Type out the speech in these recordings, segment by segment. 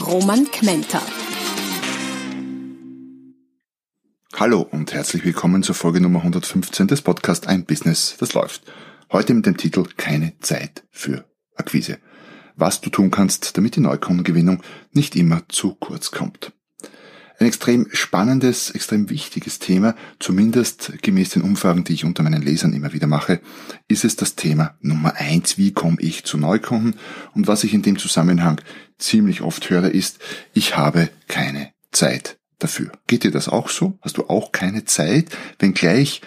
Roman Kmenter. Hallo und herzlich willkommen zur Folge Nummer 115 des Podcasts Ein Business, das läuft. Heute mit dem Titel Keine Zeit für Akquise. Was du tun kannst, damit die Neukundengewinnung nicht immer zu kurz kommt. Ein extrem spannendes, extrem wichtiges Thema, zumindest gemäß den Umfragen, die ich unter meinen Lesern immer wieder mache, ist es das Thema Nummer eins. Wie komme ich zu Neukunden? Und was ich in dem Zusammenhang ziemlich oft höre, ist, ich habe keine Zeit dafür. Geht dir das auch so? Hast du auch keine Zeit? Wenngleich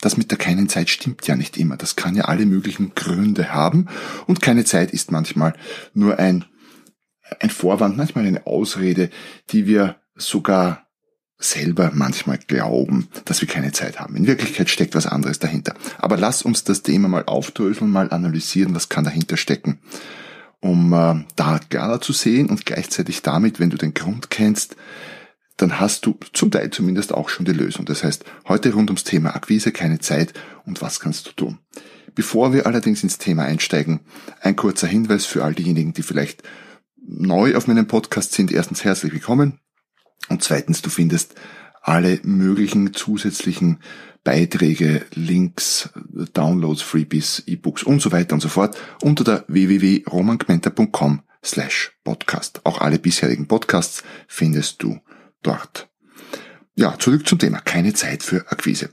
das mit der keinen Zeit stimmt ja nicht immer. Das kann ja alle möglichen Gründe haben. Und keine Zeit ist manchmal nur ein, ein Vorwand, manchmal eine Ausrede, die wir sogar selber manchmal glauben, dass wir keine Zeit haben. In Wirklichkeit steckt was anderes dahinter. Aber lass uns das Thema mal aufdröseln, mal analysieren, was kann dahinter stecken, um äh, da klarer zu sehen und gleichzeitig damit, wenn du den Grund kennst, dann hast du zum Teil zumindest auch schon die Lösung. Das heißt, heute rund ums Thema Akquise, keine Zeit und was kannst du tun. Bevor wir allerdings ins Thema einsteigen, ein kurzer Hinweis für all diejenigen, die vielleicht neu auf meinem Podcast sind. Erstens herzlich willkommen. Und zweitens, du findest alle möglichen zusätzlichen Beiträge, Links, Downloads, Freebies, E-Books und so weiter und so fort unter der www.romangmenta.com slash podcast. Auch alle bisherigen Podcasts findest du dort. Ja, zurück zum Thema. Keine Zeit für Akquise.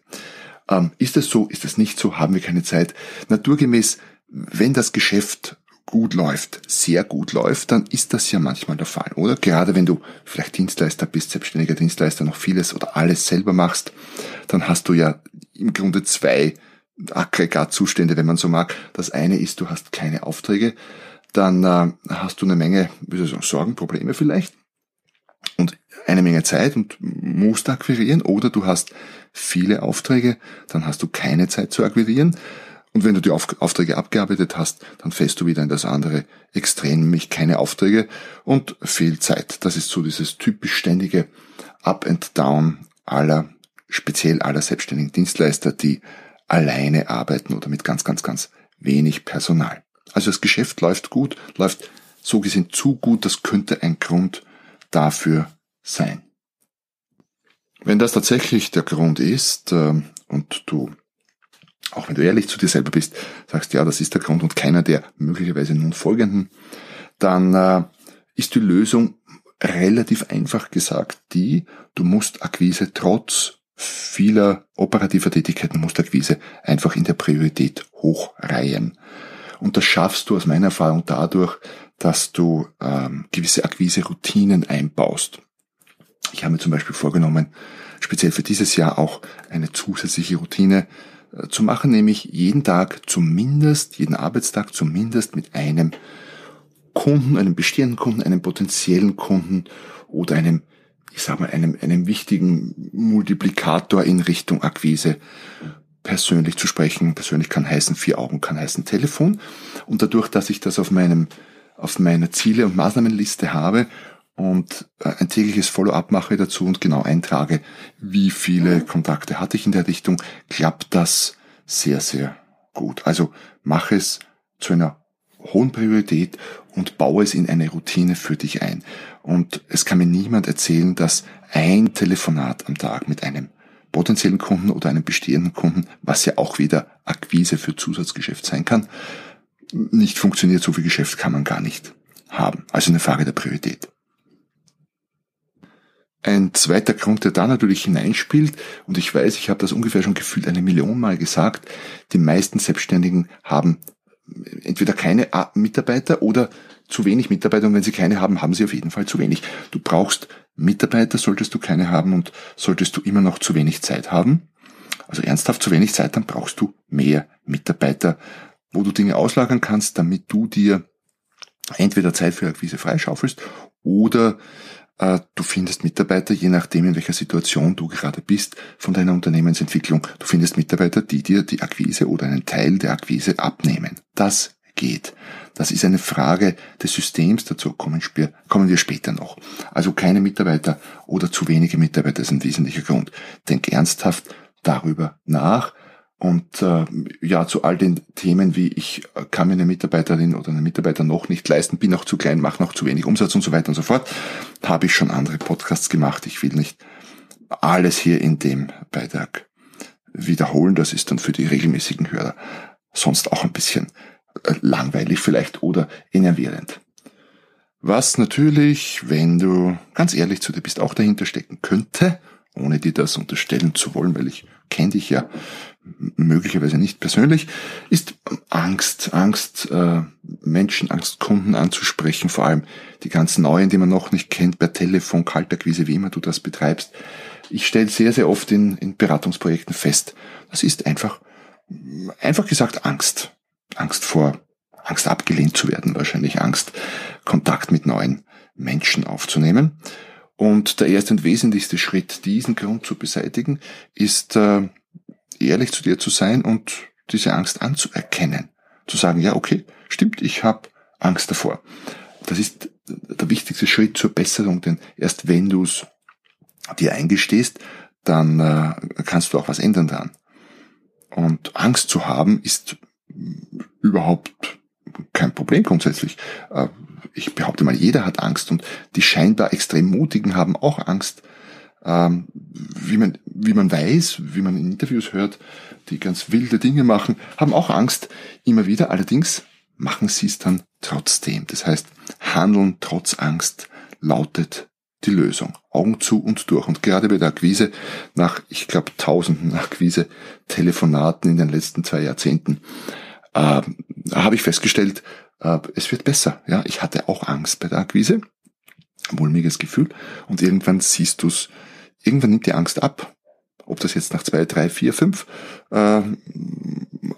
Ähm, ist es so? Ist es nicht so? Haben wir keine Zeit? Naturgemäß, wenn das Geschäft gut läuft, sehr gut läuft, dann ist das ja manchmal der Fall, oder? Gerade wenn du vielleicht Dienstleister bist, selbstständiger Dienstleister, noch vieles oder alles selber machst, dann hast du ja im Grunde zwei Aggregatzustände, wenn man so mag. Das eine ist, du hast keine Aufträge, dann äh, hast du eine Menge, wie soll ich sagen, Sorgen, Probleme vielleicht und eine Menge Zeit und musst akquirieren oder du hast viele Aufträge, dann hast du keine Zeit zu akquirieren. Und wenn du die Aufträge abgearbeitet hast, dann fällst du wieder in das andere Extrem, nämlich keine Aufträge und viel Zeit. Das ist so dieses typisch ständige Up and Down aller, speziell aller selbstständigen Dienstleister, die alleine arbeiten oder mit ganz, ganz, ganz wenig Personal. Also das Geschäft läuft gut, läuft so gesehen zu gut, das könnte ein Grund dafür sein. Wenn das tatsächlich der Grund ist äh, und du, auch wenn du ehrlich zu dir selber bist, sagst, ja, das ist der Grund und keiner der möglicherweise nun folgenden, dann äh, ist die Lösung relativ einfach gesagt die, du musst Akquise trotz vieler operativer Tätigkeiten, musst Akquise einfach in der Priorität hochreihen. Und das schaffst du aus meiner Erfahrung dadurch, dass du ähm, gewisse Akquise-Routinen einbaust. Ich habe mir zum Beispiel vorgenommen, speziell für dieses Jahr auch eine zusätzliche Routine zu machen, nämlich jeden Tag zumindest, jeden Arbeitstag zumindest mit einem Kunden, einem bestehenden Kunden, einem potenziellen Kunden oder einem, ich sag mal, einem, einem wichtigen Multiplikator in Richtung Akquise persönlich zu sprechen. Persönlich kann heißen vier Augen, kann heißen Telefon. Und dadurch, dass ich das auf meinem, auf meiner Ziele- und Maßnahmenliste habe und äh, ein tägliches Follow-up mache dazu und genau eintrage, wie viele Kontakte hatte ich in der Richtung, klappt das sehr, sehr gut. Also mach es zu einer hohen Priorität und baue es in eine Routine für dich ein. Und es kann mir niemand erzählen, dass ein Telefonat am Tag mit einem potenziellen Kunden oder einem bestehenden Kunden, was ja auch wieder Akquise für Zusatzgeschäft sein kann, nicht funktioniert. So viel Geschäft kann man gar nicht haben. Also eine Frage der Priorität. Ein zweiter Grund, der da natürlich hineinspielt, und ich weiß, ich habe das ungefähr schon gefühlt eine Million Mal gesagt, die meisten Selbstständigen haben entweder keine Mitarbeiter oder zu wenig Mitarbeiter und wenn sie keine haben, haben sie auf jeden Fall zu wenig. Du brauchst Mitarbeiter, solltest du keine haben und solltest du immer noch zu wenig Zeit haben. Also ernsthaft zu wenig Zeit, dann brauchst du mehr Mitarbeiter, wo du Dinge auslagern kannst, damit du dir entweder Zeit für Akquise freischaufelst Oder du findest Mitarbeiter, je nachdem, in welcher Situation du gerade bist, von deiner Unternehmensentwicklung, du findest Mitarbeiter, die dir die Akquise oder einen Teil der Akquise abnehmen. Das geht. Das ist eine Frage des Systems, dazu kommen wir, kommen wir später noch. Also keine Mitarbeiter oder zu wenige Mitarbeiter ist ein wesentlicher Grund. Denk ernsthaft darüber nach, und äh, ja, zu all den Themen wie ich kann mir eine Mitarbeiterin oder einen Mitarbeiter noch nicht leisten, bin noch zu klein, mache noch zu wenig Umsatz und so weiter und so fort, habe ich schon andere Podcasts gemacht. Ich will nicht alles hier in dem Beitrag wiederholen. Das ist dann für die regelmäßigen Hörer sonst auch ein bisschen äh, langweilig vielleicht oder enervierend. Was natürlich, wenn du ganz ehrlich zu dir bist, auch dahinter stecken könnte, ohne dir das unterstellen zu wollen, weil ich kenne dich ja möglicherweise nicht persönlich, ist Angst, Angst, äh, Menschen, Angst, Kunden anzusprechen, vor allem die ganz neuen, die man noch nicht kennt, per Telefon, Kaltakquise, wie immer du das betreibst. Ich stelle sehr, sehr oft in, in Beratungsprojekten fest, das ist einfach, einfach gesagt Angst. Angst vor, Angst abgelehnt zu werden, wahrscheinlich Angst, Kontakt mit neuen Menschen aufzunehmen. Und der erste und wesentlichste Schritt, diesen Grund zu beseitigen, ist äh, ehrlich zu dir zu sein und diese Angst anzuerkennen. Zu sagen, ja, okay, stimmt, ich habe Angst davor. Das ist der wichtigste Schritt zur Besserung, denn erst wenn du es dir eingestehst, dann äh, kannst du auch was ändern dran. Und Angst zu haben ist überhaupt kein Problem grundsätzlich. Äh, ich behaupte mal, jeder hat Angst und die scheinbar extrem Mutigen haben auch Angst. Ähm, wie man, wie man weiß, wie man in Interviews hört, die ganz wilde Dinge machen, haben auch Angst immer wieder. Allerdings machen sie es dann trotzdem. Das heißt, handeln trotz Angst lautet die Lösung. Augen zu und durch. Und gerade bei der Akquise, nach, ich glaube, tausenden Akquise-Telefonaten in den letzten zwei Jahrzehnten, äh, habe ich festgestellt, äh, es wird besser. Ja, ich hatte auch Angst bei der Akquise, mulmiges Gefühl. Und irgendwann siehst du es, irgendwann nimmt die Angst ab. Ob das jetzt nach zwei, drei, vier, fünf äh,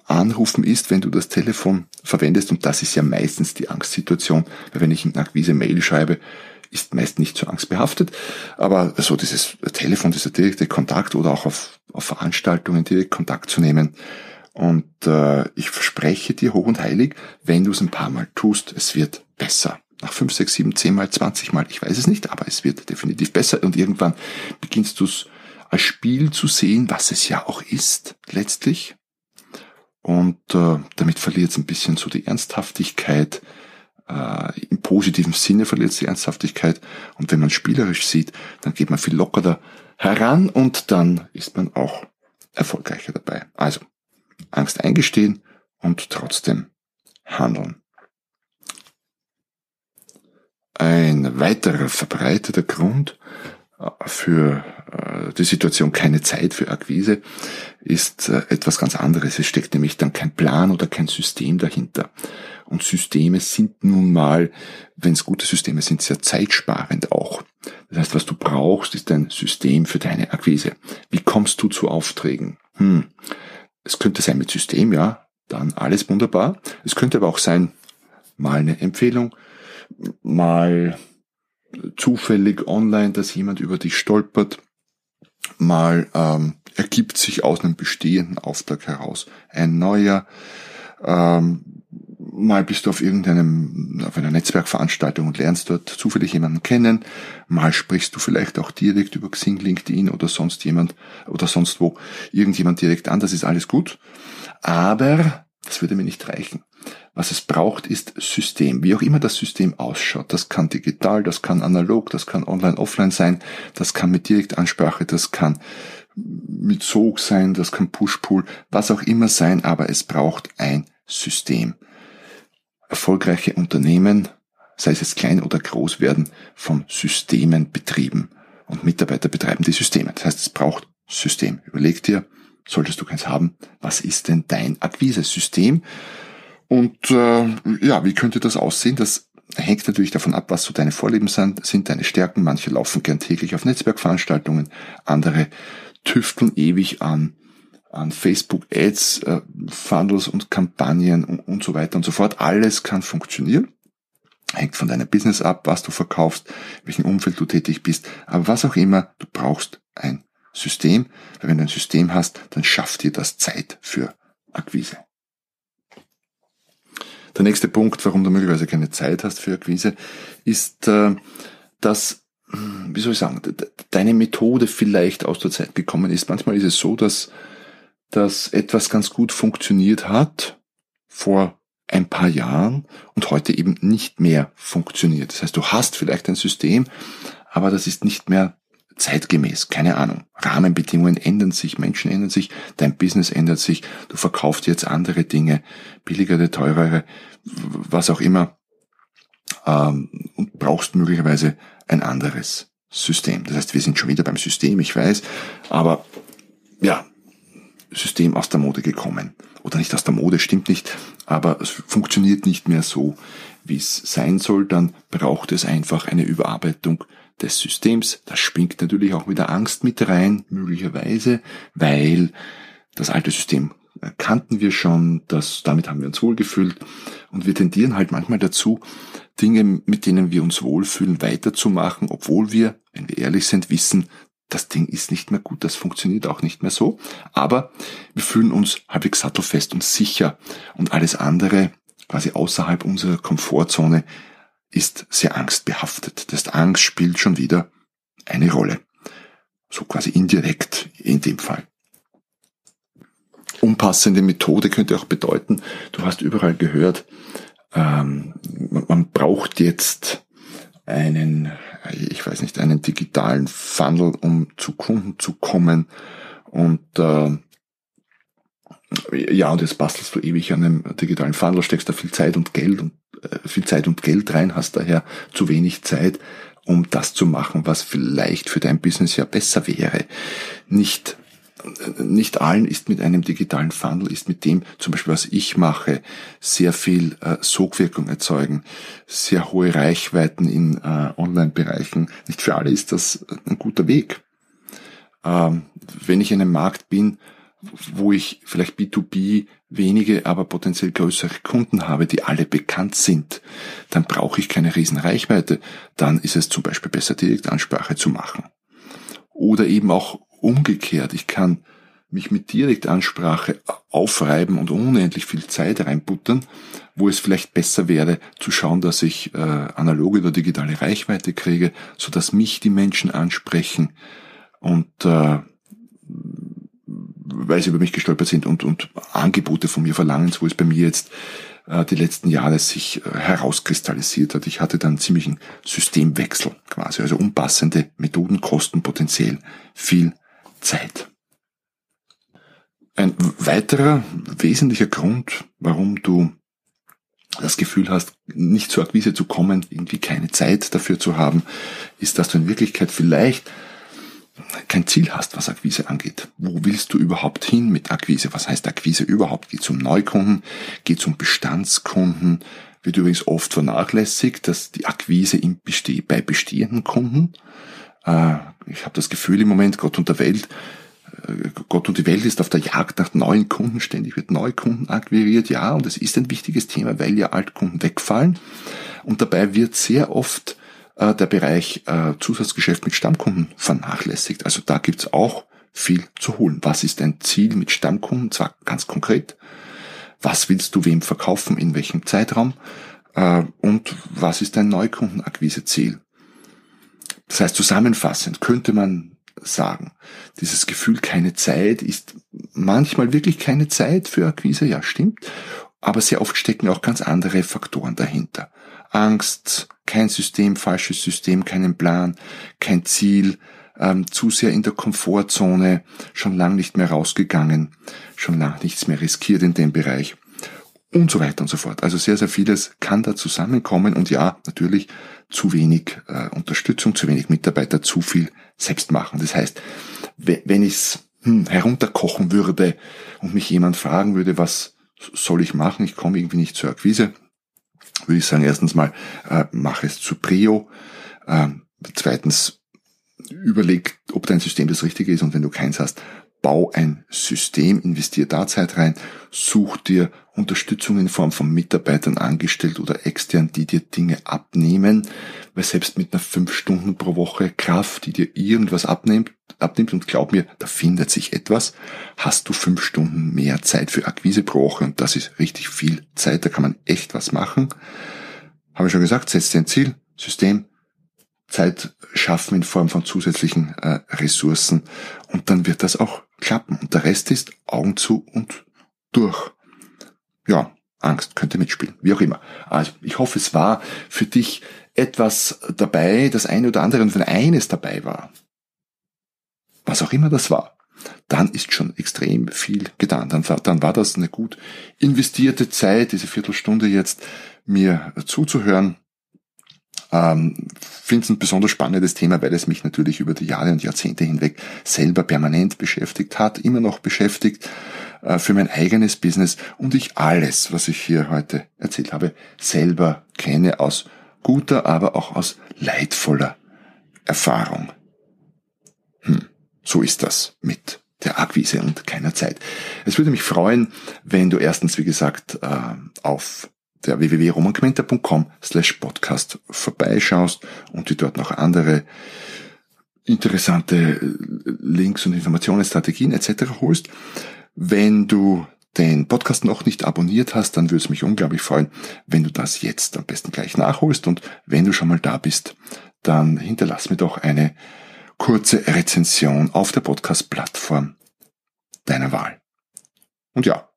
Anrufen ist, wenn du das Telefon verwendest. Und das ist ja meistens die Angstsituation, weil wenn ich in Akquise Mail schreibe, ist meist nicht so angstbehaftet. Aber so dieses Telefon, dieser direkte Kontakt oder auch auf, auf Veranstaltungen direkt Kontakt zu nehmen, und äh, ich verspreche dir hoch und heilig, wenn du es ein paar Mal tust, es wird besser. Nach fünf, sechs, sieben, zehn Mal, zwanzig Mal, ich weiß es nicht, aber es wird definitiv besser. Und irgendwann beginnst du es als Spiel zu sehen, was es ja auch ist, letztlich. Und äh, damit verliert es ein bisschen so die Ernsthaftigkeit. Äh, Im positiven Sinne verliert es die Ernsthaftigkeit. Und wenn man spielerisch sieht, dann geht man viel lockerer heran und dann ist man auch erfolgreicher dabei. Also, Angst eingestehen und trotzdem handeln. Ein weiterer verbreiteter Grund äh, für äh, die Situation keine Zeit für Akquise ist äh, etwas ganz anderes. Es steckt nämlich dann kein Plan oder kein System dahinter. Und Systeme sind nun mal, wenn es gute Systeme sind, sehr zeitsparend auch. Das heißt, was du brauchst, ist ein System für deine Akquise. Wie kommst du zu Aufträgen? Hm. Es könnte sein mit System, ja, dann alles wunderbar. Es könnte aber auch sein, mal eine Empfehlung, mal zufällig online, dass jemand über dich stolpert, mal ähm, ergibt sich aus einem bestehenden Auftrag heraus ein neuer, ähm, mal bist du auf irgendeinem, auf einer Netzwerkveranstaltung und lernst dort zufällig jemanden kennen, mal sprichst du vielleicht auch direkt über Xing, LinkedIn oder sonst jemand oder sonst wo irgendjemand direkt an, das ist alles gut. Aber das würde mir nicht reichen. Was es braucht, ist System. Wie auch immer das System ausschaut. Das kann digital, das kann analog, das kann online, offline sein, das kann mit Direktansprache, das kann mit Sog sein, das kann Push-Pull, was auch immer sein, aber es braucht ein System erfolgreiche Unternehmen, sei es jetzt klein oder groß, werden von Systemen betrieben. Und Mitarbeiter betreiben die Systeme. Das heißt, es braucht System. Überleg dir, solltest du keins haben, was ist denn dein Akquise-System? Und äh, ja, wie könnte das aussehen? Das hängt natürlich davon ab, was so deine Vorlieben sind, sind deine Stärken. Manche laufen gern täglich auf Netzwerkveranstaltungen, andere tüfteln ewig an an Facebook Ads, äh, Funnels und Kampagnen und, und so weiter und so fort. Alles kann funktionieren. hängt von deinem Business ab, was du verkaufst, in welchem Umfeld du tätig bist, aber was auch immer, du brauchst ein System, weil wenn du ein System hast, dann schafft dir das Zeit für Akquise. Der nächste Punkt, warum du möglicherweise keine Zeit hast für Akquise, ist, äh, dass, hm, wie soll ich sagen, deine Methode vielleicht aus der Zeit gekommen ist. Manchmal ist es so, dass, dass etwas ganz gut funktioniert hat vor ein paar Jahren und heute eben nicht mehr funktioniert. Das heißt, du hast vielleicht ein System, aber das ist nicht mehr zeitgemäß, keine Ahnung. Rahmenbedingungen ändern sich, Menschen ändern sich, dein Business ändert sich, du verkaufst jetzt andere Dinge, billigere, teurere, was auch immer, ähm, und brauchst möglicherweise ein anderes System. Das heißt, wir sind schon wieder beim System, ich weiß, aber ja, System aus der Mode gekommen. Oder nicht aus der Mode, stimmt nicht, aber es funktioniert nicht mehr so, wie es sein soll, dann braucht es einfach eine Überarbeitung des Systems. Das springt natürlich auch wieder Angst mit rein, möglicherweise, weil das alte System kannten wir schon, das, damit haben wir uns wohlgefühlt. Und wir tendieren halt manchmal dazu, Dinge, mit denen wir uns wohlfühlen, weiterzumachen, obwohl wir, wenn wir ehrlich sind, wissen, das Ding ist nicht mehr gut, das funktioniert auch nicht mehr so, aber wir fühlen uns halbwegs sattelfest und sicher. Und alles andere, quasi außerhalb unserer Komfortzone, ist sehr angstbehaftet. Das heißt, Angst spielt schon wieder eine Rolle. So quasi indirekt in dem Fall. Unpassende Methode könnte auch bedeuten, du hast überall gehört, ähm, man braucht jetzt einen, ich weiß nicht, einen digitalen Funnel, um zu Kunden zu kommen. Und äh, ja, und jetzt bastelst du ewig an einem digitalen Funnel, steckst da viel Zeit und Geld und viel Zeit und Geld rein, hast daher zu wenig Zeit, um das zu machen, was vielleicht für dein Business ja besser wäre. Nicht nicht allen ist mit einem digitalen Funnel, ist mit dem, zum Beispiel was ich mache, sehr viel äh, Sogwirkung erzeugen, sehr hohe Reichweiten in äh, Online-Bereichen. Nicht für alle ist das ein guter Weg. Ähm, wenn ich in einem Markt bin, wo ich vielleicht B2B wenige, aber potenziell größere Kunden habe, die alle bekannt sind, dann brauche ich keine riesen Reichweite. Dann ist es zum Beispiel besser, Direktansprache zu machen. Oder eben auch umgekehrt. Ich kann mich mit Direktansprache aufreiben und unendlich viel Zeit reinbuttern, wo es vielleicht besser wäre zu schauen, dass ich äh, analoge oder digitale Reichweite kriege, so dass mich die Menschen ansprechen und äh, weil sie über mich gestolpert sind und, und Angebote von mir verlangen, wo es bei mir jetzt äh, die letzten Jahre sich äh, herauskristallisiert hat. Ich hatte dann ziemlichen Systemwechsel quasi, also unpassende Methoden kosten potenziell viel Zeit. Ein weiterer wesentlicher Grund, warum du das Gefühl hast, nicht zur Akquise zu kommen, irgendwie keine Zeit dafür zu haben, ist, dass du in Wirklichkeit vielleicht kein Ziel hast, was Akquise angeht. Wo willst du überhaupt hin mit Akquise? Was heißt Akquise überhaupt? Geht es um Neukunden? Geht es um Bestandskunden? Wird übrigens oft vernachlässigt, dass die Akquise im Beste bei bestehenden Kunden, äh, ich habe das Gefühl im Moment, Gott und der Welt, äh, Gott und die Welt ist auf der Jagd nach neuen Kunden, ständig wird Neukunden akquiriert, ja, und es ist ein wichtiges Thema, weil ja Altkunden wegfallen. Und dabei wird sehr oft äh, der Bereich äh, Zusatzgeschäft mit Stammkunden vernachlässigt. Also da gibt's auch viel zu holen. Was ist dein Ziel mit Stammkunden? Zwar ganz konkret. Was willst du wem verkaufen, in welchem Zeitraum? Äh, und was ist dein Neukundenakquiseziel? Das heißt, zusammenfassend könnte man sagen, dieses Gefühl keine Zeit ist manchmal wirklich keine Zeit für Akquise, ja stimmt, aber sehr oft stecken auch ganz andere Faktoren dahinter. Angst, kein System, falsches System, keinen Plan, kein Ziel, ähm, zu sehr in der Komfortzone, schon lang nicht mehr rausgegangen, schon lang nichts mehr riskiert in dem Bereich und so weiter und so fort. Also sehr, sehr vieles kann da zusammenkommen und ja, natürlich zu wenig äh, Unterstützung, zu wenig Mitarbeiter, zu viel selbst machen. Das heißt, wenn ich es hm, herunterkochen würde und mich jemand fragen würde, was soll ich machen, ich komme irgendwie nicht zur Akquise, würde ich sagen, erstens mal, äh, mach es zu Prio. Ähm, zweitens, überleg, ob dein System das Richtige ist und wenn du keins hast, bau ein System, investier da Zeit rein, such dir Unterstützung in Form von Mitarbeitern angestellt oder extern, die dir Dinge abnehmen, weil selbst mit einer fünf Stunden pro Woche Kraft, die dir irgendwas abnimmt, abnimmt und glaub mir, da findet sich etwas, hast du fünf Stunden mehr Zeit für Akquise pro Woche und das ist richtig viel Zeit, da kann man echt was machen. Habe ich schon gesagt, setz dir ein Ziel, System, Zeit schaffen in Form von zusätzlichen äh, Ressourcen und dann wird das auch klappen. Und der Rest ist Augen zu und durch. Ja, Angst könnte mitspielen, wie auch immer. Also ich hoffe, es war für dich etwas dabei, das eine oder andere und wenn eines dabei war, was auch immer das war, dann ist schon extrem viel getan. Dann, dann war das eine gut investierte Zeit, diese Viertelstunde jetzt mir zuzuhören. Ähm, Finde es ein besonders spannendes Thema, weil es mich natürlich über die Jahre und Jahrzehnte hinweg selber permanent beschäftigt hat, immer noch beschäftigt äh, für mein eigenes Business und ich alles, was ich hier heute erzählt habe, selber kenne aus guter, aber auch aus leidvoller Erfahrung. Hm, so ist das mit der Akquise und keiner Zeit. Es würde mich freuen, wenn du erstens, wie gesagt, äh, auf der www.romanquenter.com slash podcast vorbeischaust und dir dort noch andere interessante Links und Informationen, Strategien etc. holst. Wenn du den Podcast noch nicht abonniert hast, dann würde es mich unglaublich freuen, wenn du das jetzt am besten gleich nachholst. Und wenn du schon mal da bist, dann hinterlass mir doch eine kurze Rezension auf der Podcast-Plattform deiner Wahl. Und ja,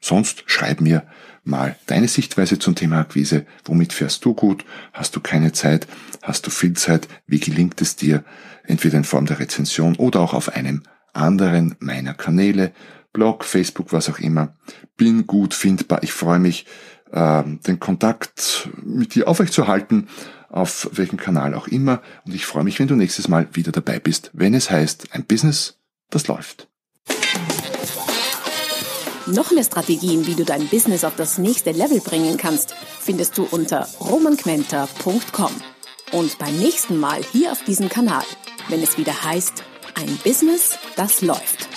sonst schreib mir mal deine Sichtweise zum Thema Akquise. Womit fährst du gut? Hast du keine Zeit? Hast du viel Zeit? Wie gelingt es dir? Entweder in Form der Rezension oder auch auf einem anderen meiner Kanäle, Blog, Facebook, was auch immer. Bin gut findbar. Ich freue mich, ähm, den Kontakt mit dir aufrechtzuerhalten, auf welchem Kanal auch immer. Und ich freue mich, wenn du nächstes Mal wieder dabei bist, wenn es heißt, ein Business, das läuft. Noch mehr Strategien, wie du dein Business auf das nächste Level bringen kannst, findest du unter romanquenter.com. Und beim nächsten Mal hier auf diesem Kanal, wenn es wieder heißt, ein Business, das läuft.